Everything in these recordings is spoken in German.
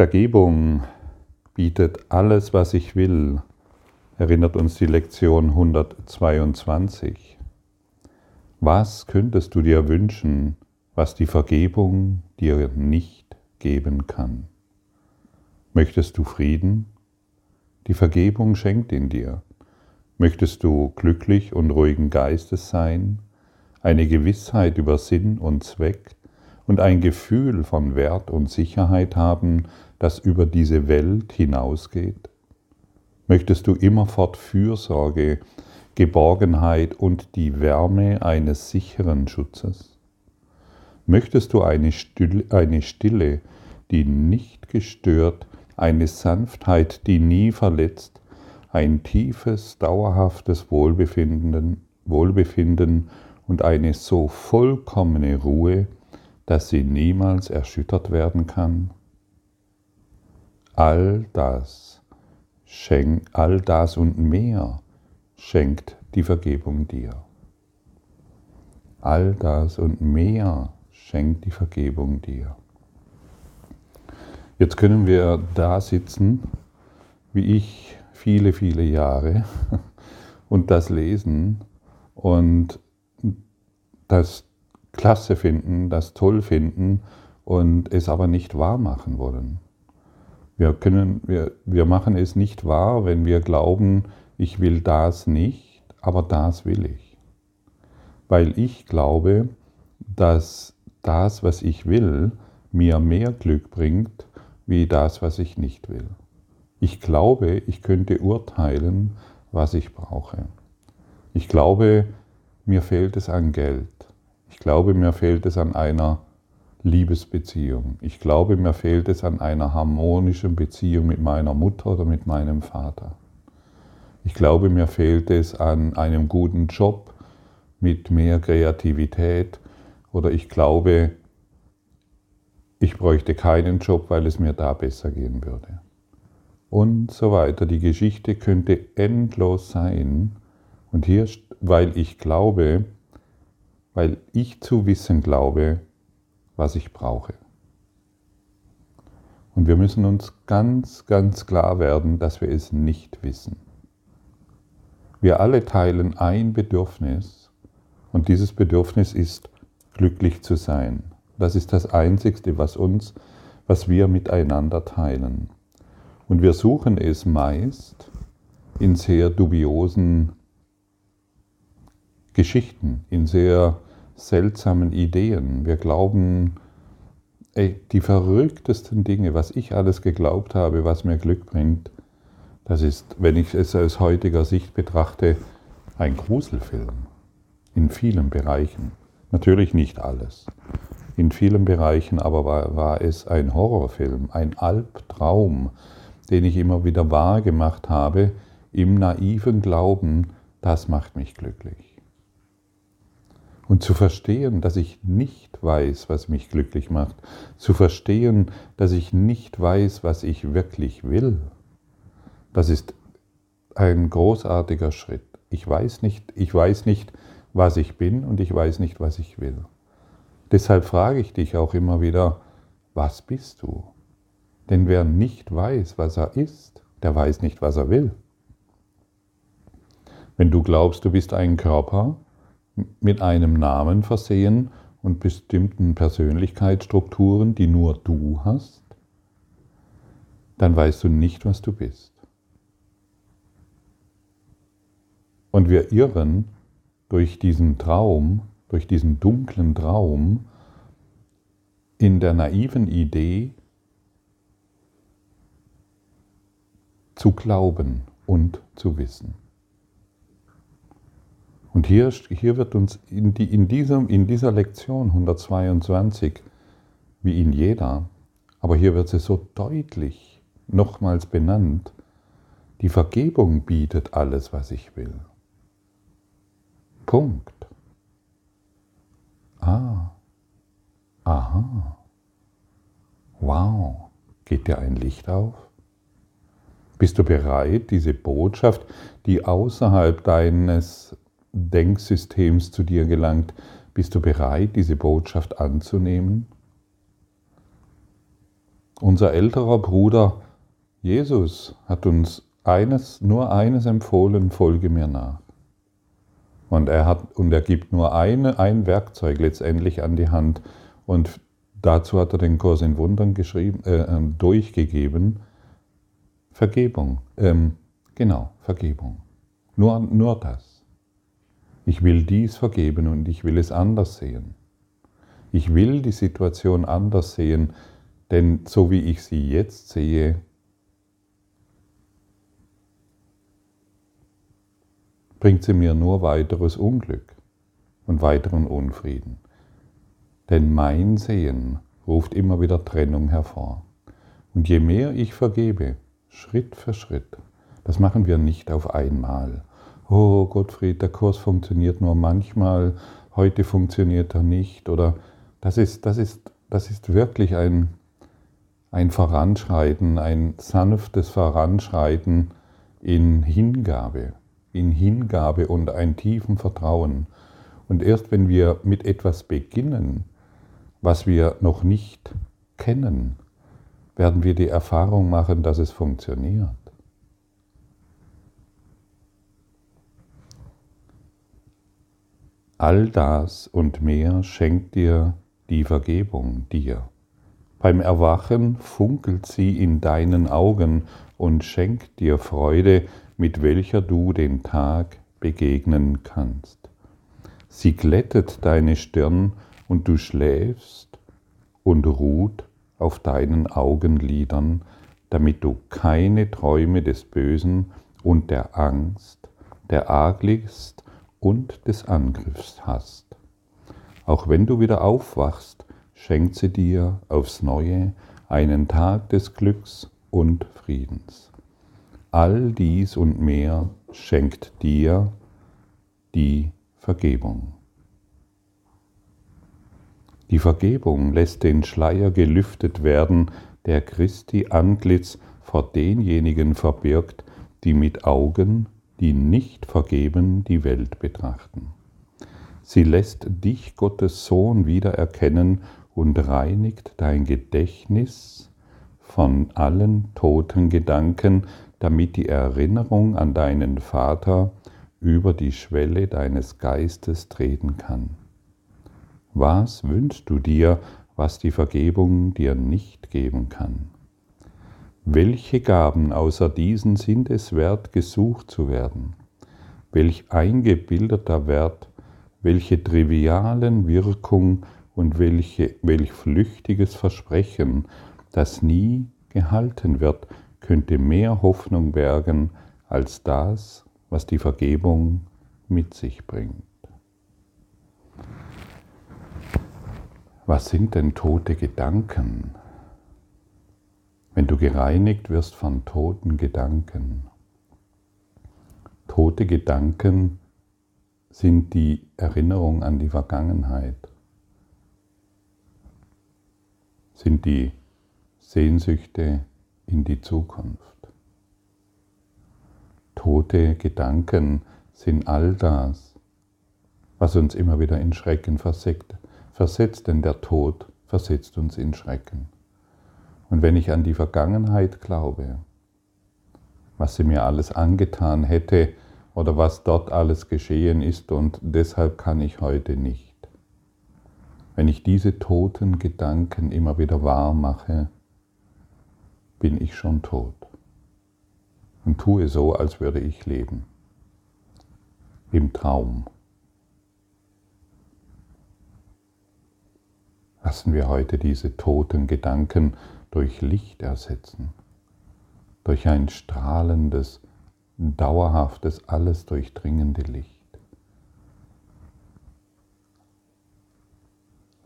Vergebung bietet alles, was ich will, erinnert uns die Lektion 122. Was könntest du dir wünschen, was die Vergebung dir nicht geben kann? Möchtest du Frieden? Die Vergebung schenkt ihn dir. Möchtest du glücklich und ruhigen Geistes sein, eine Gewissheit über Sinn und Zweck und ein Gefühl von Wert und Sicherheit haben, das über diese Welt hinausgeht? Möchtest du immerfort Fürsorge, Geborgenheit und die Wärme eines sicheren Schutzes? Möchtest du eine Stille, eine Stille die nicht gestört, eine Sanftheit, die nie verletzt, ein tiefes, dauerhaftes Wohlbefinden, Wohlbefinden und eine so vollkommene Ruhe, dass sie niemals erschüttert werden kann? All das schenkt, all das und mehr schenkt die Vergebung dir. All das und mehr schenkt die Vergebung dir. Jetzt können wir da sitzen, wie ich viele, viele Jahre, und das lesen und das klasse finden, das toll finden und es aber nicht wahr machen wollen. Wir, können, wir, wir machen es nicht wahr, wenn wir glauben, ich will das nicht, aber das will ich. Weil ich glaube, dass das, was ich will, mir mehr Glück bringt, wie das, was ich nicht will. Ich glaube, ich könnte urteilen, was ich brauche. Ich glaube, mir fehlt es an Geld. Ich glaube, mir fehlt es an einer Liebesbeziehung. Ich glaube, mir fehlt es an einer harmonischen Beziehung mit meiner Mutter oder mit meinem Vater. Ich glaube, mir fehlt es an einem guten Job mit mehr Kreativität oder ich glaube, ich bräuchte keinen Job, weil es mir da besser gehen würde. Und so weiter. Die Geschichte könnte endlos sein. Und hier, weil ich glaube, weil ich zu wissen glaube, was ich brauche. Und wir müssen uns ganz, ganz klar werden, dass wir es nicht wissen. Wir alle teilen ein Bedürfnis und dieses Bedürfnis ist, glücklich zu sein. Das ist das Einzigste, was uns, was wir miteinander teilen. Und wir suchen es meist in sehr dubiosen Geschichten, in sehr seltsamen Ideen. Wir glauben, ey, die verrücktesten Dinge, was ich alles geglaubt habe, was mir Glück bringt, das ist, wenn ich es aus heutiger Sicht betrachte, ein Gruselfilm. In vielen Bereichen. Natürlich nicht alles. In vielen Bereichen aber war, war es ein Horrorfilm, ein Albtraum, den ich immer wieder wahrgemacht habe, im naiven Glauben, das macht mich glücklich. Und zu verstehen, dass ich nicht weiß, was mich glücklich macht. Zu verstehen, dass ich nicht weiß, was ich wirklich will. Das ist ein großartiger Schritt. Ich weiß nicht, ich weiß nicht, was ich bin und ich weiß nicht, was ich will. Deshalb frage ich dich auch immer wieder, was bist du? Denn wer nicht weiß, was er ist, der weiß nicht, was er will. Wenn du glaubst, du bist ein Körper, mit einem Namen versehen und bestimmten Persönlichkeitsstrukturen, die nur du hast, dann weißt du nicht, was du bist. Und wir irren durch diesen Traum, durch diesen dunklen Traum, in der naiven Idee zu glauben und zu wissen. Und hier, hier wird uns in, die, in, diesem, in dieser Lektion 122, wie in jeder, aber hier wird sie so deutlich nochmals benannt, die Vergebung bietet alles, was ich will. Punkt. Ah. Aha. Wow. Geht dir ein Licht auf? Bist du bereit, diese Botschaft, die außerhalb deines Denksystems zu dir gelangt, bist du bereit, diese Botschaft anzunehmen? Unser älterer Bruder Jesus hat uns eines, nur eines empfohlen, folge mir nach. Und er, hat, und er gibt nur eine, ein Werkzeug letztendlich an die Hand. Und dazu hat er den Kurs in Wundern geschrieben, äh, ähm, durchgegeben. Vergebung. Ähm, genau, Vergebung. Nur, nur das. Ich will dies vergeben und ich will es anders sehen. Ich will die Situation anders sehen, denn so wie ich sie jetzt sehe, bringt sie mir nur weiteres Unglück und weiteren Unfrieden. Denn mein Sehen ruft immer wieder Trennung hervor. Und je mehr ich vergebe, Schritt für Schritt, das machen wir nicht auf einmal. Oh Gottfried, der Kurs funktioniert nur manchmal, heute funktioniert er nicht. Oder das ist, das ist, das ist wirklich ein, ein Voranschreiten, ein sanftes Voranschreiten in Hingabe in Hingabe und ein tiefen Vertrauen. Und erst wenn wir mit etwas beginnen, was wir noch nicht kennen, werden wir die Erfahrung machen, dass es funktioniert. All das und mehr schenkt dir die Vergebung dir. Beim Erwachen funkelt sie in deinen Augen und schenkt dir Freude, mit welcher du den Tag begegnen kannst. Sie glättet deine Stirn und du schläfst und ruht auf deinen Augenlidern, damit du keine Träume des Bösen und der Angst, der Arglist und des Angriffs hast. Auch wenn du wieder aufwachst, schenkt sie dir aufs neue einen Tag des Glücks und Friedens. All dies und mehr schenkt dir die Vergebung. Die Vergebung lässt den Schleier gelüftet werden, der Christi Antlitz vor denjenigen verbirgt, die mit Augen, die nicht vergeben, die Welt betrachten. Sie lässt dich, Gottes Sohn, wieder erkennen und reinigt dein Gedächtnis von allen toten Gedanken, damit die Erinnerung an deinen Vater über die Schwelle deines Geistes treten kann. Was wünschst du dir, was die Vergebung dir nicht geben kann? Welche Gaben außer diesen sind es wert, gesucht zu werden? Welch eingebildeter Wert, welche trivialen Wirkung und welche, welch flüchtiges Versprechen, das nie gehalten wird, könnte mehr Hoffnung bergen als das, was die Vergebung mit sich bringt. Was sind denn tote Gedanken? Wenn du gereinigt wirst von toten Gedanken. Tote Gedanken sind die Erinnerung an die Vergangenheit, sind die Sehnsüchte in die Zukunft. Tote Gedanken sind all das, was uns immer wieder in Schrecken versetzt, versetzt, denn der Tod versetzt uns in Schrecken. Und wenn ich an die Vergangenheit glaube, was sie mir alles angetan hätte oder was dort alles geschehen ist und deshalb kann ich heute nicht. Wenn ich diese toten Gedanken immer wieder wahr mache, bin ich schon tot und tue so, als würde ich leben. Im Traum. Lassen wir heute diese toten Gedanken durch Licht ersetzen, durch ein strahlendes, dauerhaftes, alles durchdringende Licht.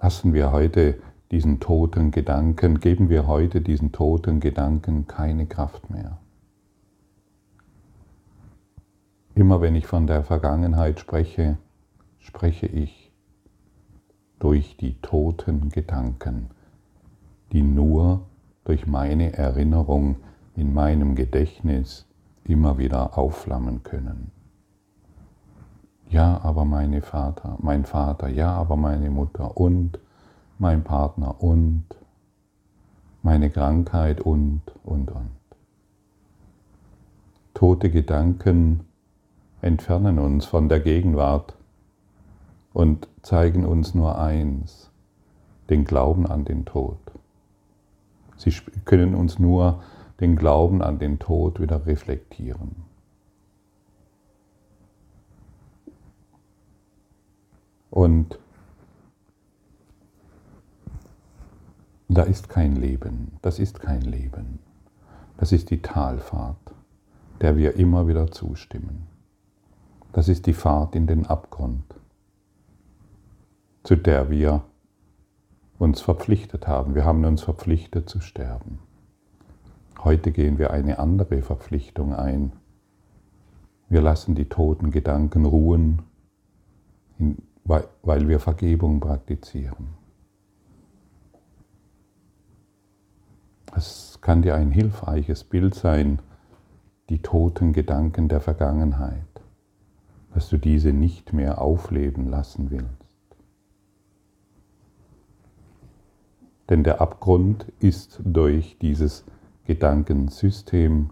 Lassen wir heute diesen toten Gedanken, geben wir heute diesen toten Gedanken keine Kraft mehr. Immer wenn ich von der Vergangenheit spreche, spreche ich durch die toten Gedanken, die nur durch meine Erinnerung in meinem Gedächtnis immer wieder aufflammen können. Ja, aber meine Vater, mein Vater, ja, aber meine Mutter und mein Partner und meine Krankheit und, und, und. Tote Gedanken entfernen uns von der Gegenwart und zeigen uns nur eins, den Glauben an den Tod. Sie können uns nur den Glauben an den Tod wieder reflektieren. Und da ist kein Leben, das ist kein Leben. Das ist die Talfahrt, der wir immer wieder zustimmen. Das ist die Fahrt in den Abgrund, zu der wir uns verpflichtet haben. Wir haben uns verpflichtet zu sterben. Heute gehen wir eine andere Verpflichtung ein. Wir lassen die toten Gedanken ruhen, weil wir Vergebung praktizieren. Es kann dir ein hilfreiches Bild sein, die toten Gedanken der Vergangenheit, dass du diese nicht mehr aufleben lassen willst. Denn der Abgrund ist durch dieses Gedankensystem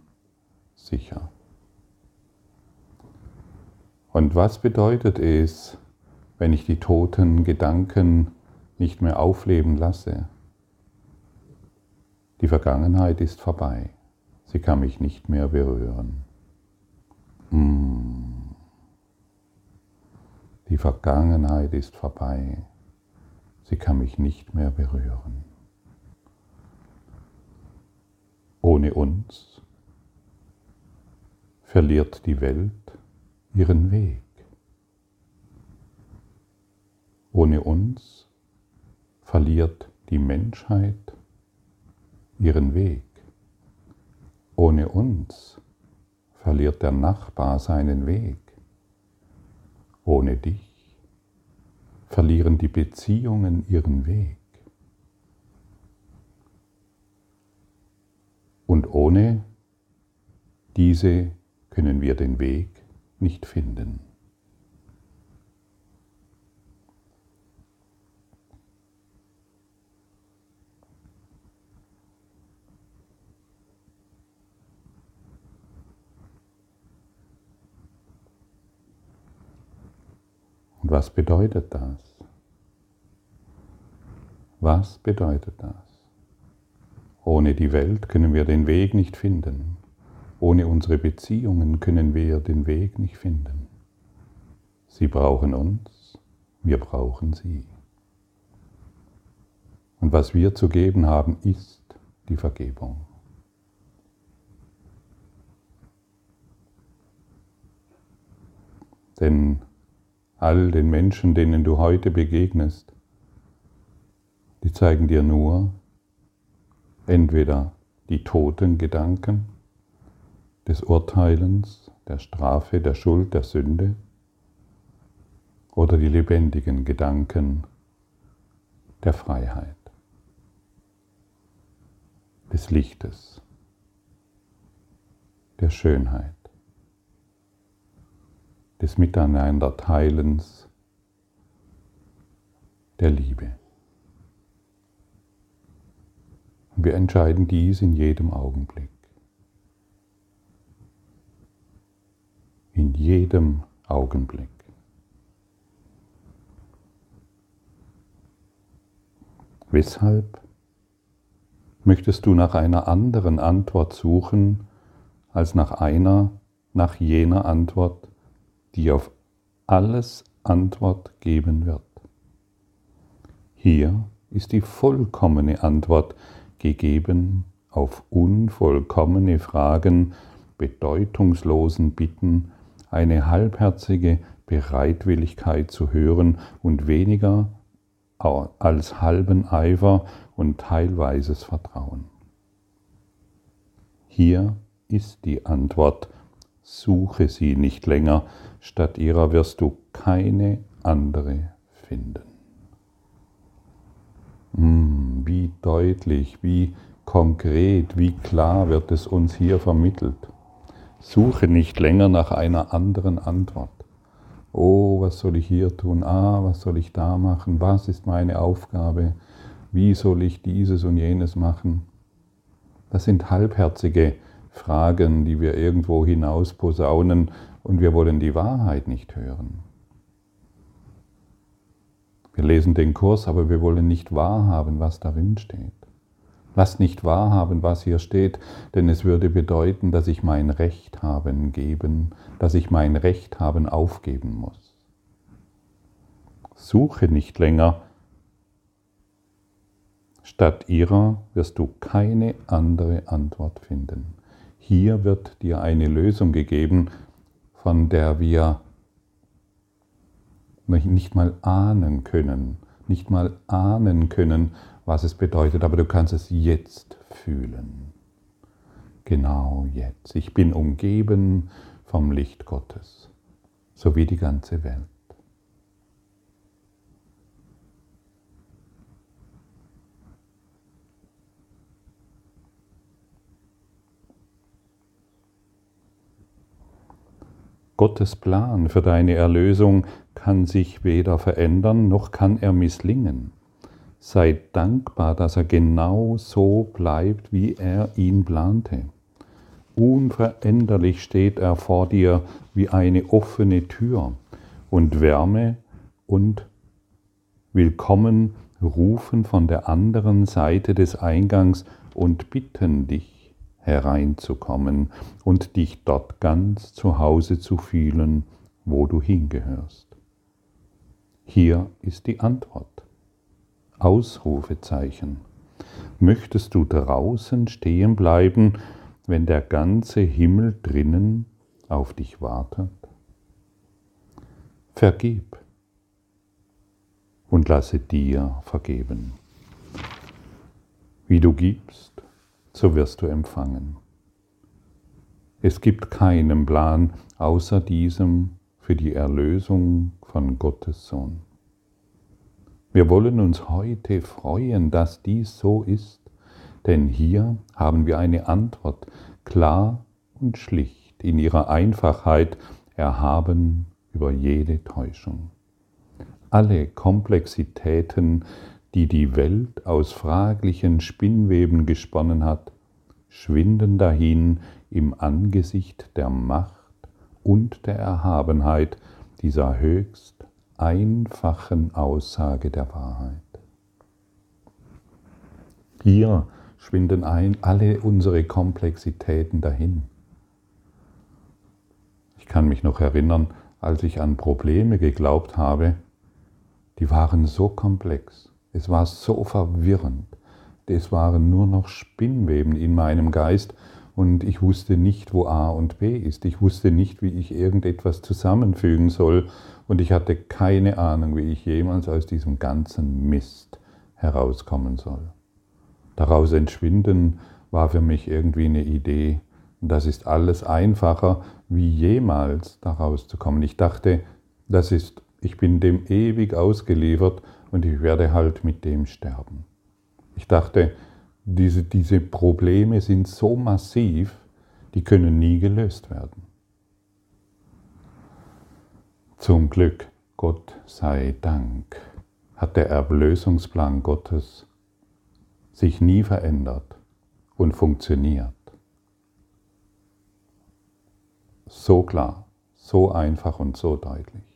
sicher. Und was bedeutet es, wenn ich die toten Gedanken nicht mehr aufleben lasse? Die Vergangenheit ist vorbei. Sie kann mich nicht mehr berühren. Mm. Die Vergangenheit ist vorbei. Sie kann mich nicht mehr berühren. Ohne uns verliert die Welt ihren Weg. Ohne uns verliert die Menschheit ihren Weg. Ohne uns verliert der Nachbar seinen Weg. Ohne dich verlieren die Beziehungen ihren Weg. Und ohne diese können wir den Weg nicht finden. Was bedeutet das? Was bedeutet das? Ohne die Welt können wir den Weg nicht finden. Ohne unsere Beziehungen können wir den Weg nicht finden. Sie brauchen uns, wir brauchen sie. Und was wir zu geben haben, ist die Vergebung. Denn all den Menschen, denen du heute begegnest, die zeigen dir nur entweder die toten Gedanken des Urteilens, der Strafe, der Schuld, der Sünde oder die lebendigen Gedanken der Freiheit, des Lichtes, der Schönheit des Miteinanderteilens, der Liebe. Und wir entscheiden dies in jedem Augenblick. In jedem Augenblick. Weshalb möchtest du nach einer anderen Antwort suchen als nach einer, nach jener Antwort, die auf alles Antwort geben wird. Hier ist die vollkommene Antwort gegeben auf unvollkommene Fragen, bedeutungslosen Bitten, eine halbherzige Bereitwilligkeit zu hören und weniger als halben Eifer und teilweises Vertrauen. Hier ist die Antwort, suche sie nicht länger, statt ihrer wirst du keine andere finden. Hm, wie deutlich, wie konkret, wie klar wird es uns hier vermittelt. Suche nicht länger nach einer anderen Antwort. Oh, was soll ich hier tun? Ah, was soll ich da machen? Was ist meine Aufgabe? Wie soll ich dieses und jenes machen? Das sind halbherzige Fragen, die wir irgendwo hinaus posaunen und wir wollen die Wahrheit nicht hören. Wir lesen den Kurs, aber wir wollen nicht wahrhaben, was darin steht. Lass nicht wahrhaben, was hier steht, denn es würde bedeuten, dass ich mein Recht haben geben, dass ich mein Recht haben aufgeben muss. Suche nicht länger. Statt ihrer wirst du keine andere Antwort finden. Hier wird dir eine Lösung gegeben, von der wir nicht mal ahnen können, nicht mal ahnen können, was es bedeutet, aber du kannst es jetzt fühlen. Genau jetzt. Ich bin umgeben vom Licht Gottes, so wie die ganze Welt. Gottes Plan für deine Erlösung kann sich weder verändern, noch kann er misslingen. Sei dankbar, dass er genau so bleibt, wie er ihn plante. Unveränderlich steht er vor dir wie eine offene Tür und Wärme und Willkommen rufen von der anderen Seite des Eingangs und bitten dich hereinzukommen und dich dort ganz zu Hause zu fühlen, wo du hingehörst. Hier ist die Antwort. Ausrufezeichen. Möchtest du draußen stehen bleiben, wenn der ganze Himmel drinnen auf dich wartet? Vergib und lasse dir vergeben. Wie du gibst, so wirst du empfangen. Es gibt keinen Plan außer diesem für die Erlösung von Gottes Sohn. Wir wollen uns heute freuen, dass dies so ist, denn hier haben wir eine Antwort, klar und schlicht, in ihrer Einfachheit erhaben über jede Täuschung. Alle Komplexitäten, die die Welt aus fraglichen Spinnweben gesponnen hat, schwinden dahin im Angesicht der Macht und der Erhabenheit dieser höchst einfachen Aussage der Wahrheit. Hier schwinden ein alle unsere Komplexitäten dahin. Ich kann mich noch erinnern, als ich an Probleme geglaubt habe, die waren so komplex, es war so verwirrend, es waren nur noch Spinnweben in meinem Geist und ich wusste nicht, wo A und B ist. Ich wusste nicht, wie ich irgendetwas zusammenfügen soll und ich hatte keine Ahnung, wie ich jemals aus diesem ganzen Mist herauskommen soll. Daraus entschwinden war für mich irgendwie eine Idee. Und das ist alles einfacher, wie jemals daraus zu kommen. Ich dachte, das ist, ich bin dem ewig ausgeliefert und ich werde halt mit dem sterben. Ich dachte, diese, diese Probleme sind so massiv, die können nie gelöst werden. Zum Glück, Gott sei Dank, hat der Erlösungsplan Gottes sich nie verändert und funktioniert. So klar, so einfach und so deutlich.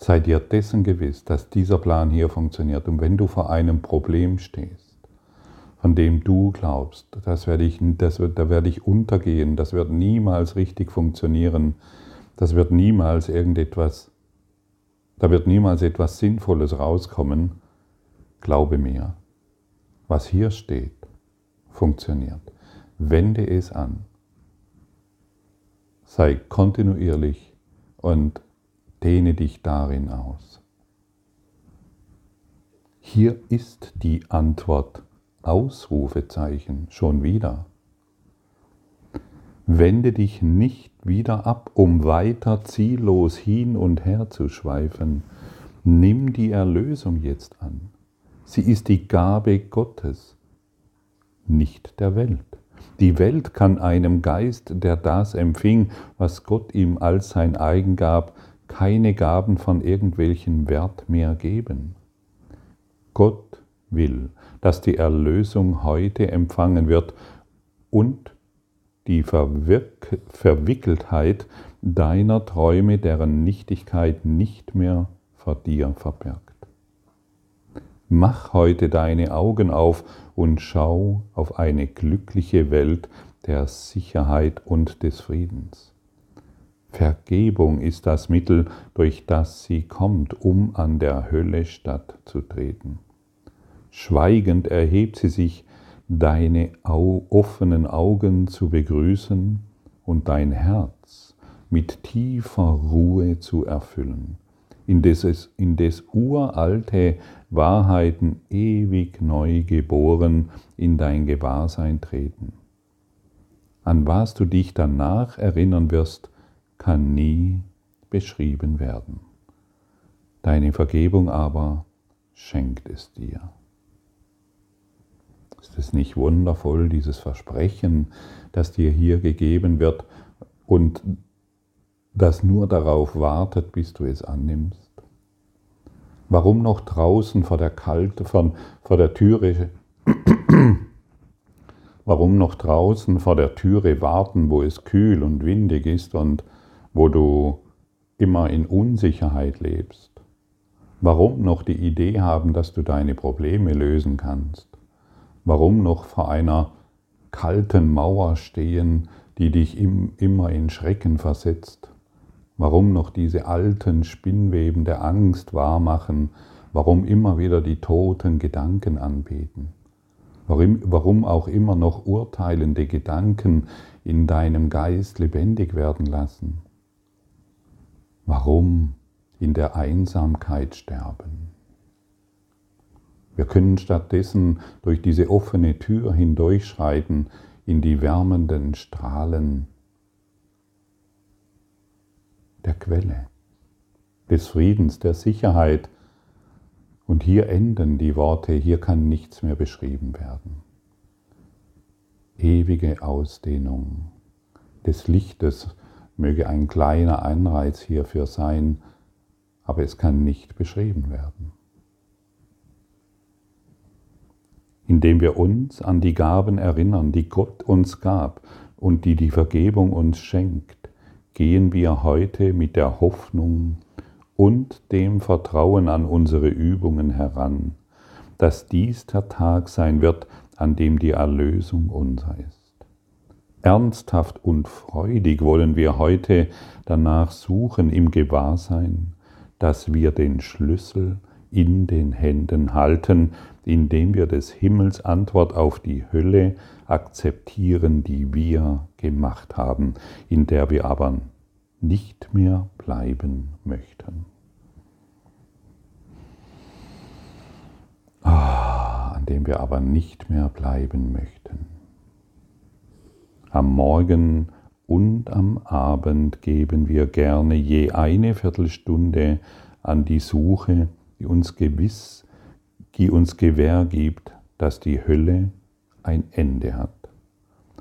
Sei dir dessen gewiss, dass dieser Plan hier funktioniert. Und wenn du vor einem Problem stehst, von dem du glaubst, das werde ich, das wird, da werde ich untergehen, das wird niemals richtig funktionieren, das wird niemals irgendetwas, da wird niemals etwas Sinnvolles rauskommen. Glaube mir, was hier steht, funktioniert. Wende es an. Sei kontinuierlich und dehne dich darin aus. Hier ist die Antwort. Ausrufezeichen schon wieder. Wende dich nicht wieder ab, um weiter ziellos hin und her zu schweifen. Nimm die Erlösung jetzt an. Sie ist die Gabe Gottes, nicht der Welt. Die Welt kann einem Geist, der das empfing, was Gott ihm als sein eigen gab, keine Gaben von irgendwelchen Wert mehr geben. Gott will, dass die Erlösung heute empfangen wird und die Verwirk Verwickeltheit deiner Träume, deren Nichtigkeit nicht mehr vor dir verbirgt. Mach heute deine Augen auf und schau auf eine glückliche Welt der Sicherheit und des Friedens. Vergebung ist das Mittel, durch das sie kommt, um an der Hölle stattzutreten. Schweigend erhebt sie sich, deine offenen Augen zu begrüßen und dein Herz mit tiefer Ruhe zu erfüllen, indes, es, uralte Wahrheiten ewig neu geboren in dein Gewahrsein treten. An was du dich danach erinnern wirst, kann nie beschrieben werden. Deine Vergebung aber schenkt es dir. Ist es nicht wundervoll, dieses Versprechen, das dir hier gegeben wird und das nur darauf wartet, bis du es annimmst? Warum noch draußen vor der Kalte, vor, vor der Türe, warum noch draußen vor der Türe warten, wo es kühl und windig ist und wo du immer in Unsicherheit lebst? Warum noch die Idee haben, dass du deine Probleme lösen kannst? Warum noch vor einer kalten Mauer stehen, die dich immer in Schrecken versetzt? Warum noch diese alten Spinnweben der Angst wahrmachen? Warum immer wieder die toten Gedanken anbeten? Warum, warum auch immer noch urteilende Gedanken in deinem Geist lebendig werden lassen? Warum in der Einsamkeit sterben? Wir können stattdessen durch diese offene Tür hindurchschreiten in die wärmenden Strahlen der Quelle, des Friedens, der Sicherheit. Und hier enden die Worte, hier kann nichts mehr beschrieben werden. Ewige Ausdehnung des Lichtes, möge ein kleiner Anreiz hierfür sein, aber es kann nicht beschrieben werden. Indem wir uns an die Gaben erinnern, die Gott uns gab und die die Vergebung uns schenkt, gehen wir heute mit der Hoffnung und dem Vertrauen an unsere Übungen heran, dass dies der Tag sein wird, an dem die Erlösung unser ist. Ernsthaft und freudig wollen wir heute danach suchen im Gewahrsein, dass wir den Schlüssel in den Händen halten, indem wir des Himmels Antwort auf die Hölle akzeptieren, die wir gemacht haben, in der wir aber nicht mehr bleiben möchten. Ah, an dem wir aber nicht mehr bleiben möchten. Am Morgen und am Abend geben wir gerne je eine Viertelstunde an die Suche, die uns gewiss, die uns Gewähr gibt, dass die Hölle ein Ende hat.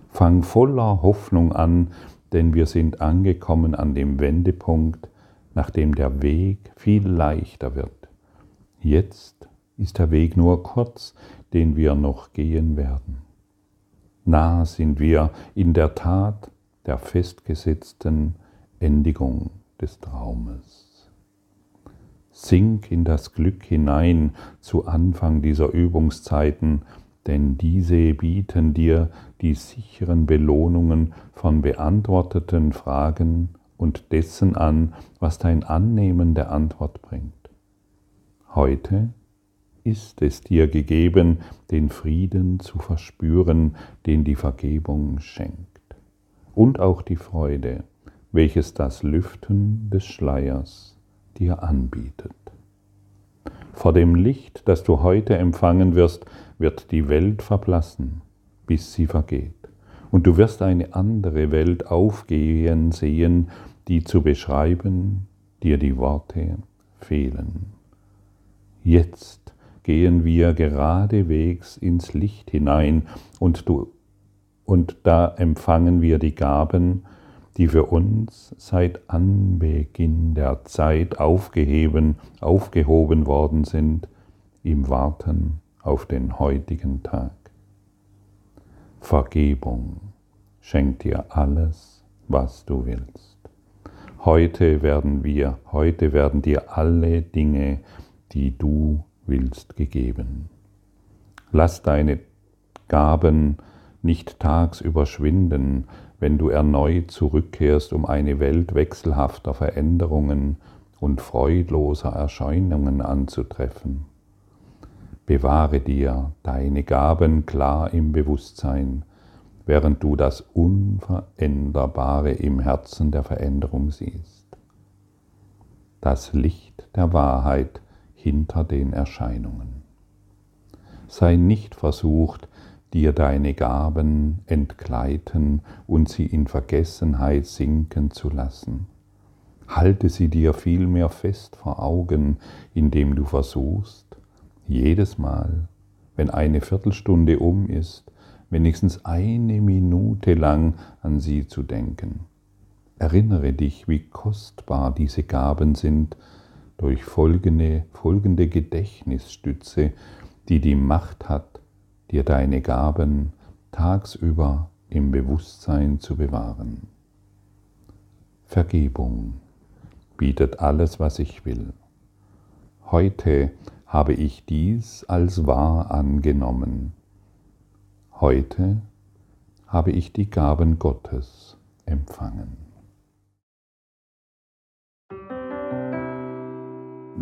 Fang voller Hoffnung an, denn wir sind angekommen an dem Wendepunkt, nachdem der Weg viel leichter wird. Jetzt ist der Weg nur kurz, den wir noch gehen werden. Nah sind wir in der Tat der festgesetzten Endigung des Traumes. Sink in das Glück hinein zu Anfang dieser Übungszeiten, denn diese bieten dir die sicheren Belohnungen von beantworteten Fragen und dessen an, was dein Annehmen der Antwort bringt. Heute ist es dir gegeben, den Frieden zu verspüren, den die Vergebung schenkt. Und auch die Freude, welches das Lüften des Schleiers dir anbietet. Vor dem Licht, das du heute empfangen wirst, wird die Welt verblassen, bis sie vergeht. Und du wirst eine andere Welt aufgehen sehen, die zu beschreiben dir die Worte fehlen. Jetzt gehen wir geradewegs ins Licht hinein und, du, und da empfangen wir die Gaben, die für uns seit Anbeginn der Zeit aufgeheben, aufgehoben worden sind, im Warten auf den heutigen Tag. Vergebung schenkt dir alles, was du willst. Heute werden wir, heute werden dir alle Dinge, die du willst, gegeben. Lass deine Gaben nicht tagsüber schwinden, wenn du erneut zurückkehrst, um eine Welt wechselhafter Veränderungen und freudloser Erscheinungen anzutreffen. Bewahre dir deine Gaben klar im Bewusstsein, während du das Unveränderbare im Herzen der Veränderung siehst. Das Licht der Wahrheit hinter den Erscheinungen. Sei nicht versucht, dir deine Gaben entgleiten und sie in Vergessenheit sinken zu lassen. Halte sie dir vielmehr fest vor Augen, indem du versuchst, jedes Mal, wenn eine Viertelstunde um ist, wenigstens eine Minute lang an sie zu denken. Erinnere dich, wie kostbar diese Gaben sind durch folgende, folgende Gedächtnisstütze, die die Macht hat, dir deine Gaben tagsüber im Bewusstsein zu bewahren. Vergebung bietet alles, was ich will. Heute habe ich dies als wahr angenommen. Heute habe ich die Gaben Gottes empfangen.